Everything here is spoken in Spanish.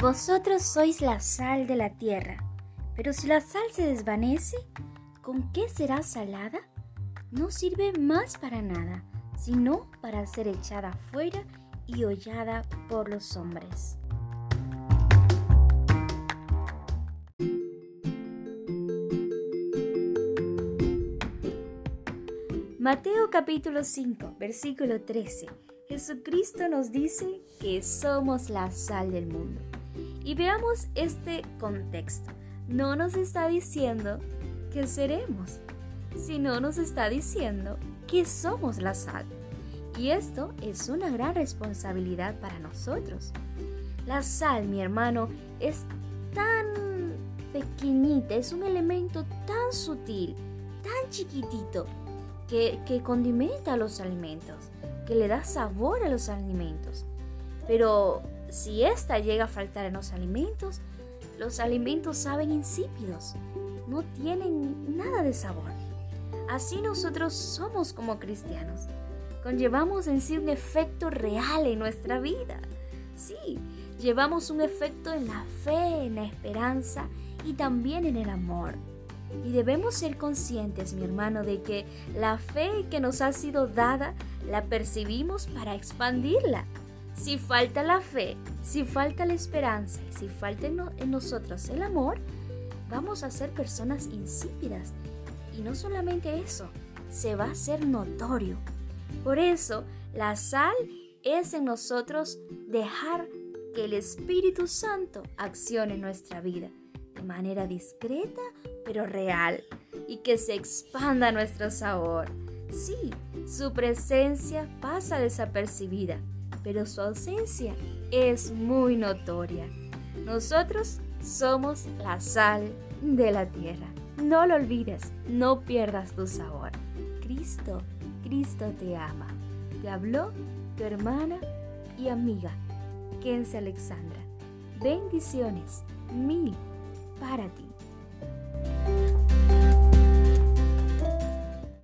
Vosotros sois la sal de la tierra, pero si la sal se desvanece, ¿con qué será salada? No sirve más para nada, sino para ser echada fuera y hollada por los hombres. Mateo capítulo 5, versículo 13. Jesucristo nos dice que somos la sal del mundo. Y veamos este contexto. No nos está diciendo que seremos, sino nos está diciendo que somos la sal. Y esto es una gran responsabilidad para nosotros. La sal, mi hermano, es tan pequeñita, es un elemento tan sutil, tan chiquitito, que, que condimenta los alimentos, que le da sabor a los alimentos. Pero si ésta llega a faltar en los alimentos, los alimentos saben insípidos, no tienen nada de sabor. Así nosotros somos como cristianos. Conllevamos en sí un efecto real en nuestra vida. Sí, llevamos un efecto en la fe, en la esperanza y también en el amor. Y debemos ser conscientes, mi hermano, de que la fe que nos ha sido dada la percibimos para expandirla si falta la fe, si falta la esperanza, si falta en, nosotros el amor, vamos a ser personas insípidas. Y no solamente eso, se va a hacer notorio. Por eso, la sal es en nosotros dejar que el Espíritu Santo accione en nuestra vida de manera discreta pero real y que se expanda nuestro sabor. Sí, su presencia pasa desapercibida pero su ausencia es muy notoria. Nosotros somos la sal de la tierra. No lo olvides, no pierdas tu sabor. Cristo, Cristo te ama. Te habló tu hermana y amiga, Kense Alexandra. Bendiciones, mil para ti.